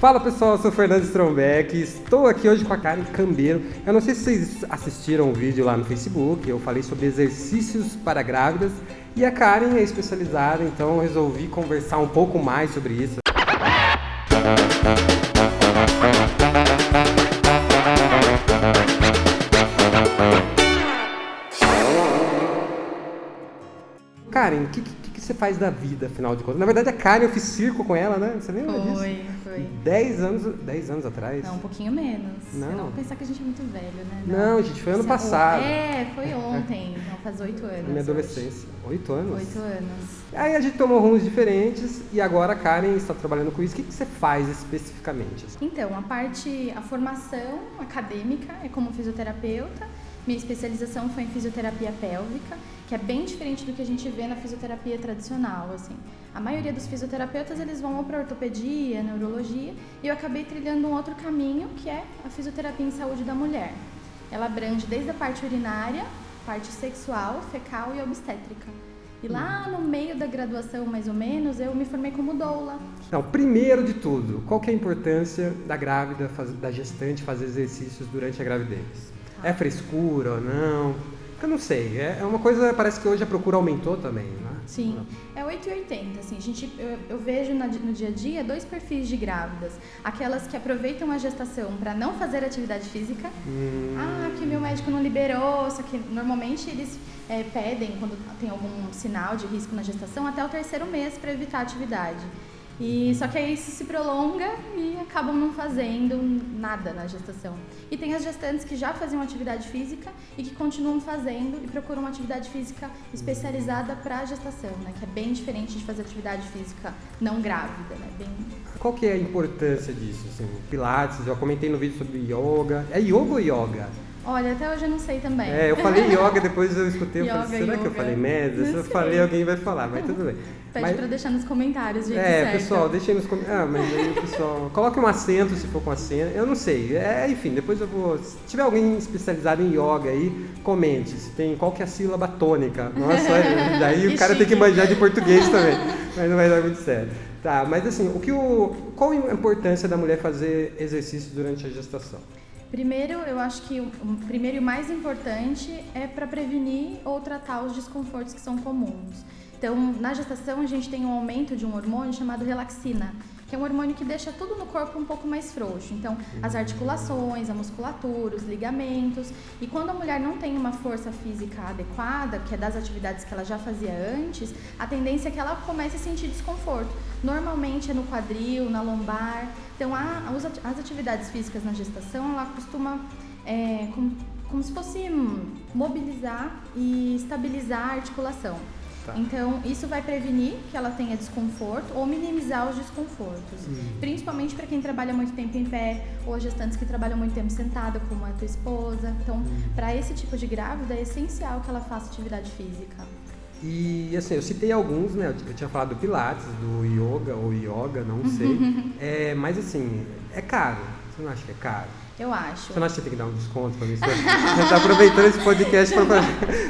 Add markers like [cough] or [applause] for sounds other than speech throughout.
Fala pessoal, eu sou o Fernando Strombeck, estou aqui hoje com a Karen Cambeiro. Eu não sei se vocês assistiram o vídeo lá no Facebook, eu falei sobre exercícios para grávidas e a Karen é especializada, então eu resolvi conversar um pouco mais sobre isso. Karen, o que, que, você faz da vida, afinal de contas? Na verdade, a Karen, eu fiz circo com ela, né? Você lembra foi, disso? Foi, foi. Dez anos, dez anos atrás? Não, um pouquinho menos. Não. não pensar que a gente é muito velho, né? Não, não gente, foi ano passado. É, foi ontem. Então faz oito anos. Minha adolescência. Oito anos? Oito anos. Aí a gente tomou rumos diferentes e agora a Karen está trabalhando com isso. O que, que você faz especificamente? Então, a parte, a formação acadêmica é como fisioterapeuta. Minha especialização foi em fisioterapia pélvica, que é bem diferente do que a gente vê na fisioterapia tradicional, assim. A maioria dos fisioterapeutas, eles vão para ortopedia, neurologia, e eu acabei trilhando um outro caminho, que é a fisioterapia em saúde da mulher. Ela abrange desde a parte urinária, parte sexual, fecal e obstétrica. E lá no meio da graduação, mais ou menos, eu me formei como doula. Não, primeiro de tudo, qual que é a importância da grávida, da gestante fazer exercícios durante a gravidez? É frescura ou não? Eu não sei. É, é uma coisa, parece que hoje a procura aumentou também, né? Sim, é 880. Assim, a gente, eu, eu vejo na, no dia a dia dois perfis de grávidas. Aquelas que aproveitam a gestação para não fazer atividade física. Hum. Ah, que meu médico não liberou. Só que normalmente eles é, pedem, quando tem algum sinal de risco na gestação, até o terceiro mês para evitar a atividade. E só que aí isso se prolonga e acabam não fazendo nada na gestação. E tem as gestantes que já faziam atividade física e que continuam fazendo e procuram uma atividade física especializada para a gestação, né? Que é bem diferente de fazer atividade física não grávida, né? Bem... Qual que é a importância disso? Assim, pilates, eu comentei no vídeo sobre yoga. É yoga ou yoga? Olha, até hoje eu não sei também. É, eu falei [laughs] yoga, depois eu escutei, eu falei, será yoga. que eu falei merda? Se eu falei, alguém vai falar, mas tudo bem. Pede mas, pra deixar nos comentários, gente. É, certo. pessoal, deixa aí nos comentários. Ah, mas aí, pessoal, coloque um acento se for com acento. Eu não sei. É, enfim, depois eu vou. Se tiver alguém especializado em yoga aí, comente. Se tem qual que é a sílaba tônica. Nossa, [laughs] daí o cara chique. tem que manjar de português também. Mas não vai dar muito certo. Tá, mas assim, o que o, qual a importância da mulher fazer exercício durante a gestação? Primeiro, eu acho que o primeiro e mais importante é para prevenir ou tratar os desconfortos que são comuns. Então, na gestação, a gente tem um aumento de um hormônio chamado relaxina, que é um hormônio que deixa tudo no corpo um pouco mais frouxo. Então, as articulações, a musculatura, os ligamentos. E quando a mulher não tem uma força física adequada, que é das atividades que ela já fazia antes, a tendência é que ela comece a sentir desconforto. Normalmente é no quadril, na lombar. Então, a, as atividades físicas na gestação, ela costuma. É, como, como se fosse mobilizar e estabilizar a articulação. Tá. Então, isso vai prevenir que ela tenha desconforto ou minimizar os desconfortos. Uhum. Principalmente para quem trabalha muito tempo em pé ou gestantes que trabalham muito tempo sentada, como a tua esposa. Então, uhum. para esse tipo de grávida, é essencial que ela faça atividade física. E assim, eu citei alguns, né? Eu tinha falado do Pilates, do Yoga ou Yoga, não sei. [laughs] é, mas assim, é caro. Você não acha que é caro? Eu acho. Você não acha que tem que dar um desconto para mim? Você está aproveitando esse podcast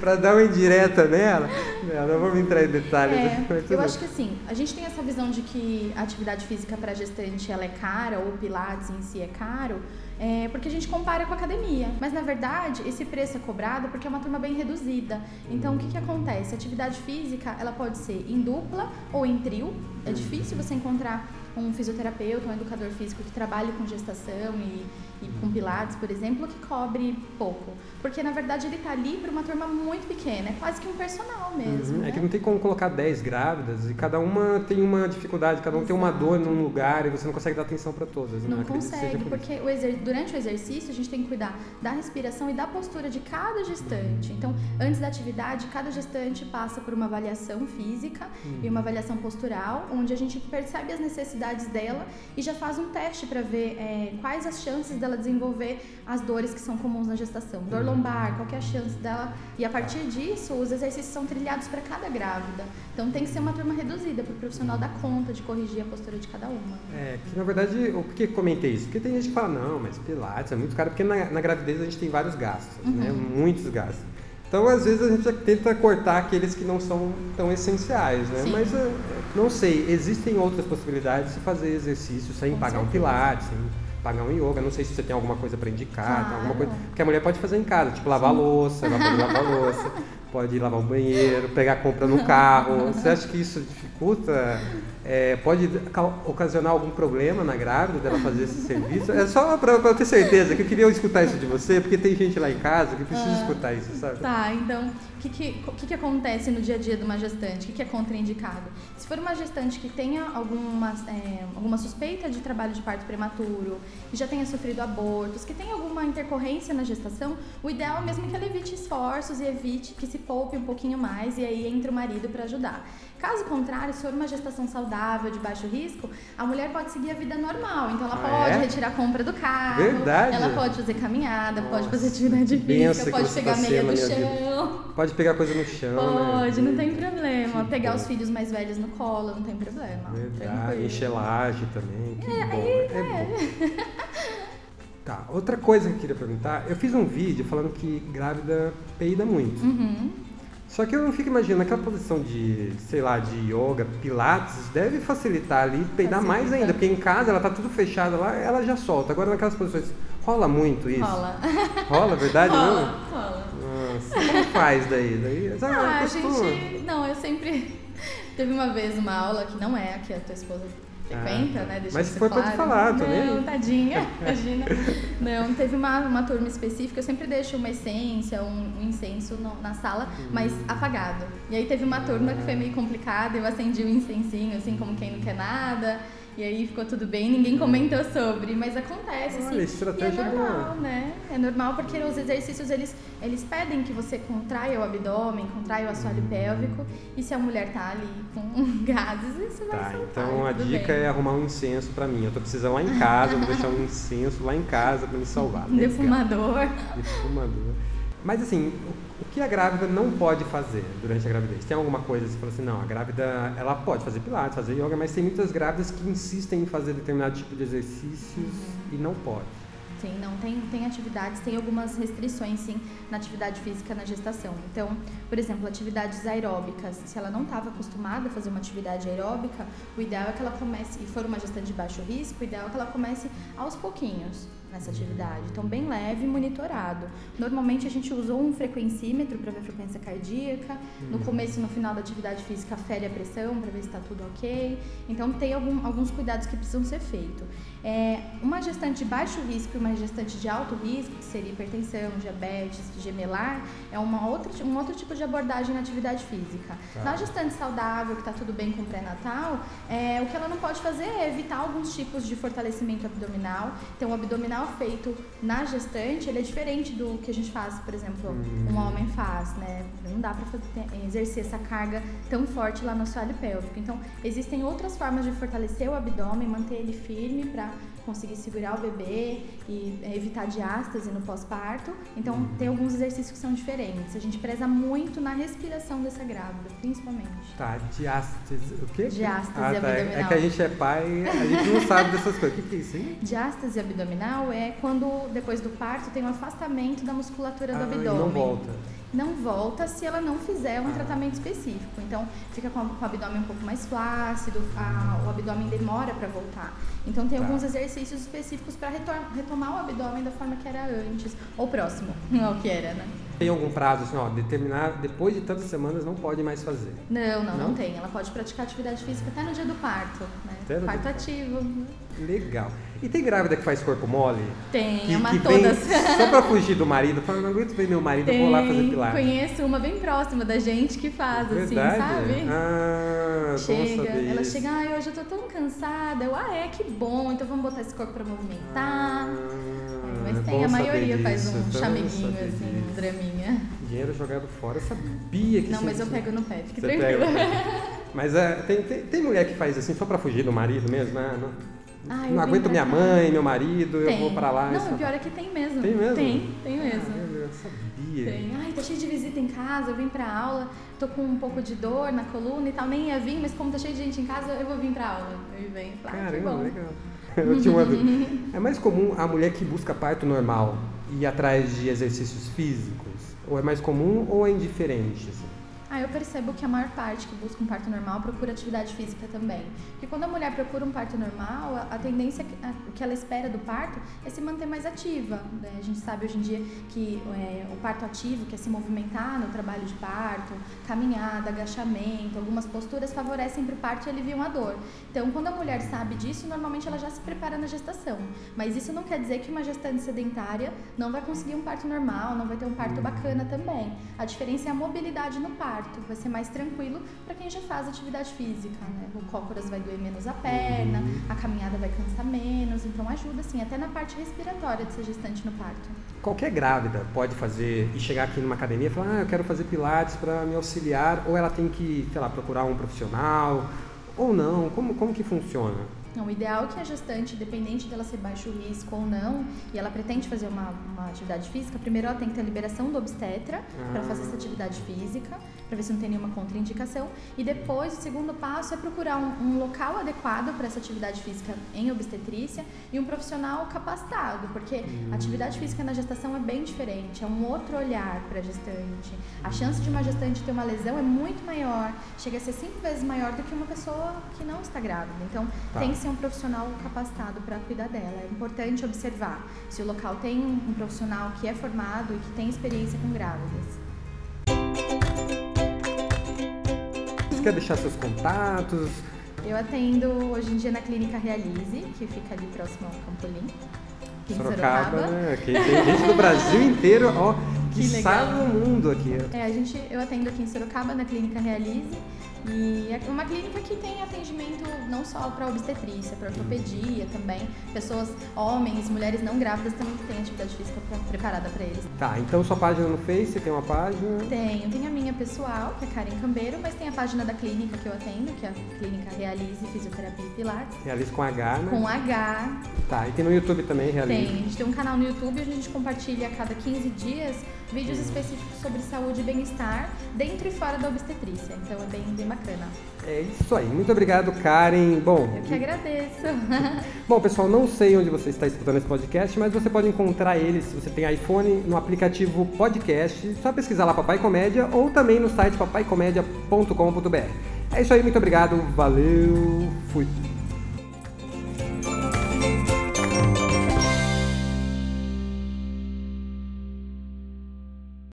para dar uma indireta nela? Não, não vou entrar em detalhes. É, eu acho que assim, a gente tem essa visão de que a atividade física para gestante ela é cara, ou o Pilates em si é caro, é, porque a gente compara com a academia. Mas na verdade, esse preço é cobrado porque é uma turma bem reduzida. Então o que, que acontece? A atividade física ela pode ser em dupla ou em trio. É difícil você encontrar um fisioterapeuta, um educador físico que trabalhe com gestação e e com Pilates, por exemplo, que cobre pouco. Porque, na verdade, ele está ali para uma turma muito pequena. É quase que um personal mesmo. Uhum. Né? É que não tem como colocar 10 grávidas e cada uma tem uma dificuldade, cada um Exato. tem uma dor num lugar e você não consegue dar atenção para todas. Não, não consegue, porque o exer... durante o exercício a gente tem que cuidar da respiração e da postura de cada gestante. Uhum. Então, antes da atividade, cada gestante passa por uma avaliação física uhum. e uma avaliação postural, onde a gente percebe as necessidades dela e já faz um teste para ver é, quais as chances dela desenvolver as dores que são comuns na gestação. Dor uhum lombar, qual é a chance dela. E a partir disso, os exercícios são trilhados para cada grávida. Então tem que ser uma turma reduzida para o profissional dar conta de corrigir a postura de cada uma. É, que na verdade, por que comentei isso? Porque tem gente que fala, não, mas Pilates é muito caro, porque na, na gravidez a gente tem vários gastos, né? uhum. né? Muitos gastos. Então, às vezes, a gente tenta cortar aqueles que não são tão essenciais, né? Sim. Mas, eh, não sei, existem outras possibilidades de fazer exercício sem Com pagar um certeza. pilates, sem pagar um yoga. Não sei se você tem alguma coisa para indicar, tem alguma Claro. coisa que a mulher pode fazer em casa, tipo lavar louça, ela pode lavar louça, [laughs] pode lavar o banheiro, pegar compra no carro. Você acha que isso dificulta? É, pode ca- ocasionar algum problema na grávida dela fazer esse serviço? É só para eu ter certeza que eu queria escutar isso de você, porque tem gente lá em casa que precisa Ah. escutar isso, sabe? Tá, então, o que, que, que, que acontece no dia a dia de uma gestante? O que, que é contraindicado? Se for uma gestante que tenha alguma, é, alguma suspeita de trabalho de parto prematuro, que já tenha sofrido abortos, que tenha alguma intercorrência na gestação, o ideal é mesmo que ela evite esforços e evite que se poupe um pouquinho mais e aí entre o marido para ajudar. Caso contrário, se for uma gestação saudável, de baixo risco, a mulher pode seguir a vida normal. Então ela Ah, pode é? retirar a compra do carro, Verdade. ela pode fazer caminhada, pode Nossa, fazer atividade física, pode pegar tá meia do vida. Chão. Pode pegar coisa no chão, né? Pode, não tem problema. Que Pegar bom. os filhos mais velhos no colo, não tem problema. Verdade, laje também, que bom. É bom. [laughs] Tá, outra coisa que eu queria perguntar, eu fiz um vídeo falando que grávida peida muito. Uhum. Só que eu não fico imaginando aquela posição de, sei lá, de yoga, pilates, deve facilitar ali, peidar mais Facilita. ainda, porque em casa ela tá tudo fechada lá, ela já solta. Agora naquelas posições, rola muito isso? Rola. [laughs] Rola, verdade rola, não? rola. Nossa, como faz daí? daí sabe, Ah, a gente. Não, eu sempre. [laughs] Teve uma vez uma aula que não é a que a tua esposa frequenta, Ah, né? Deixa mas isso se for, pode claro. falar não, também. tadinha, [laughs] imagina. Não, teve uma, uma turma específica, eu sempre deixo uma essência, um, um incenso no- na sala, mas Hum. apagado. E aí teve uma turma que foi meio complicada, eu acendi o incensinho, assim, como quem não quer nada. E aí ficou tudo bem, ninguém comentou sobre, mas acontece, Olha, assim. estratégia é normal, boa. né? É normal porque os exercícios, eles, eles pedem que você contraia o abdômen, contraia o assoalho pélvico. E se a mulher tá ali com [laughs] gases, isso vai Tá, soltar. então a dica bem. é arrumar um incenso pra mim. Eu tô precisando lá em casa, vou deixar um incenso lá em casa pra me salvar. [laughs] Um defumador. Defumador. Mas assim, o que a grávida não pode fazer durante a gravidez? Tem alguma coisa que você fala assim, não, a grávida ela pode fazer pilates, fazer yoga, mas tem muitas grávidas que insistem em fazer determinado tipo de exercícios e não pode. Sim, não, tem, tem atividades, tem algumas restrições, sim, na atividade física na gestação. Então, por exemplo, atividades aeróbicas, se ela não estava acostumada a fazer uma atividade aeróbica, o ideal é que ela comece, e for uma gestante de baixo risco, o ideal é que ela comece aos pouquinhos nessa atividade. Então, bem leve e monitorado. Normalmente, a gente usou um frequencímetro para ver a frequência cardíaca. No começo e no final da atividade física, fere a pressão para ver se está tudo ok. Então, tem algum, alguns cuidados que precisam ser feitos. É, uma gestante de baixo risco e uma gestante de alto risco, que seria hipertensão, diabetes, gemelar, é uma outra, um outro tipo de abordagem na atividade física. Tá. Na gestante saudável, que está tudo bem com o pré-natal, é, o que ela não pode fazer é evitar alguns tipos de fortalecimento abdominal. Então, o abdominal feito na gestante, ele é diferente do que a gente faz, por exemplo, Hum. um homem faz, né? Não dá para exercer essa carga tão forte lá no assoalho pélvico. Então, existem outras formas de fortalecer o abdômen, manter ele firme para conseguir segurar o bebê e é, evitar diástase no pós-parto. Então, Uhum. tem alguns exercícios que são diferentes. A gente preza muito na respiração dessa grávida, principalmente. Tá, diástase, o quê? Diástase ah, tá. É abdominal. que a gente é pai, a gente não sabe dessas coisas. O que, que é isso aí? Diástase abdominal é quando, depois do parto, tem um afastamento da musculatura do Ah, e abdômen. não volta. Não volta se ela não fizer um Ah. tratamento específico. Então, fica com, o abdômen um pouco mais flácido, a- o abdômen demora para voltar. Então, tem Tá. alguns exercícios específicos para retomar o abdômen da forma que era antes, ou próximo [laughs] ao que era, né? Tem algum prazo assim, ó, determinar, depois de tantas semanas não pode mais fazer. Não, não, não, Não? tem. Ela pode praticar atividade física até no dia do parto, né? Até parto do ativo. Legal. E tem grávida que faz corpo mole? Tem, Que, ama que vem todas. só pra fugir do marido, fala, não aguento ver meu marido, eu vou lá fazer Tem, pilates. conheço uma bem próxima da gente que faz, assim, Verdade? sabe? Ah, Chega, ela isso. chega, ai, hoje eu tô tão cansada. Eu, ah, é, que bom, então vamos botar esse corpo pra movimentar. Ah, Mas é tem, a maioria faz um bom chameguinho, saber assim, um draminha. Dinheiro jogado fora, eu sabia que Não, mas eu pego no pé, fique tranquila. [laughs] Mas é, tem, tem, tem mulher que faz assim só pra fugir do marido mesmo? Ah, não eu não vim aguento minha cá. mãe, meu marido, eu Tem. vou pra lá. Não, o pior é que tem mesmo. Tem mesmo? Tem, tem mesmo. Caramba, eu sabia. Tem. Ai, tá cheio de visita em casa, eu vim pra aula, tô com um pouco de dor na coluna e tal, nem ia vir, mas como tá cheio de gente em casa, eu vou vir pra aula. Eu venho, ah, que Caramba, bom. legal. [laughs] Eu tinha uma dúvida. É mais comum a mulher que busca parto normal ir atrás de exercícios físicos Ou é mais comum ou é indiferente? Assim? Ah, eu percebo que a maior parte que busca um parto normal procura atividade física também. Porque quando a mulher procura um parto normal, a, tendência, o que ela espera do parto é se manter mais ativa. Né? A gente sabe hoje em dia que é, o parto ativo, que é se movimentar no trabalho de parto, caminhada, agachamento, algumas posturas favorecem para o parto e aliviam a dor. Então, quando a mulher sabe disso, normalmente ela já se prepara na gestação. Mas isso não quer dizer que uma gestante sedentária não vai conseguir um parto normal, não vai ter um parto bacana também. A diferença é a mobilidade no parto vai ser mais tranquilo para quem já faz atividade física, né? O cócoras vai doer menos a perna, uhum. a caminhada vai cansar menos, então ajuda assim, até na parte respiratória de ser gestante no parto. Qualquer grávida pode fazer e chegar aqui numa academia e falar, ah, eu quero fazer pilates para me auxiliar, ou ela tem que, sei lá, procurar um profissional, ou não, como, como que funciona? Não, o ideal é que a gestante, independente dela ser baixo risco ou não, e ela pretende fazer uma, uma atividade física, primeiro ela tem que ter a liberação do obstetra ah. para fazer essa atividade física, para ver se não tem nenhuma contraindicação. E depois, o segundo passo é procurar um, um local adequado para essa atividade física em obstetrícia e um profissional capacitado, porque hum. a atividade física na gestação é bem diferente, é um outro olhar para a gestante. A chance de uma gestante ter uma lesão é muito maior, chega a ser cinco vezes maior do que uma pessoa que não está grávida. Então, tá. tem ser um profissional capacitado para cuidar dela. É importante observar se o local tem um profissional que é formado e que tem experiência com grávidas. Você quer deixar seus contatos? Eu atendo hoje em dia na Clínica Realize, que fica ali próximo ao Campolim. Sorocaba, Sorocaba. Né? Aqui tem gente do Brasil inteiro, ó, [laughs] que, que sabe o mundo aqui. É, a gente, eu atendo aqui em Sorocaba, na Clínica Realize. E é uma clínica que tem atendimento não só para obstetrícia, para ortopedia também. Pessoas, homens, mulheres não grávidas também têm atividade física preparada para eles. Tá, então sua página no Face, você tem uma página? Tenho, tem a minha pessoal, que é Karen Cambeiro, mas tem a página da clínica que eu atendo, que é a Clínica Realize Fisioterapia e Pilates. Realize com H, né? Com H. Tá, e tem no YouTube também, Realize? Tem, a gente tem um canal no YouTube, a gente compartilha a cada 15 dias vídeos específicos sobre saúde e bem-estar dentro e fora da obstetrícia. Então é bem, bem bacana. É isso aí. Muito obrigado, Karen. Bom, eu que agradeço. [laughs] Bom, pessoal, não sei onde você está escutando esse podcast, mas você pode encontrar ele se você tem iPhone no aplicativo Podcast. Só pesquisar lá Papai Comédia ou também no site papaicomédia.com.br. É isso aí, muito obrigado. Valeu. Fui.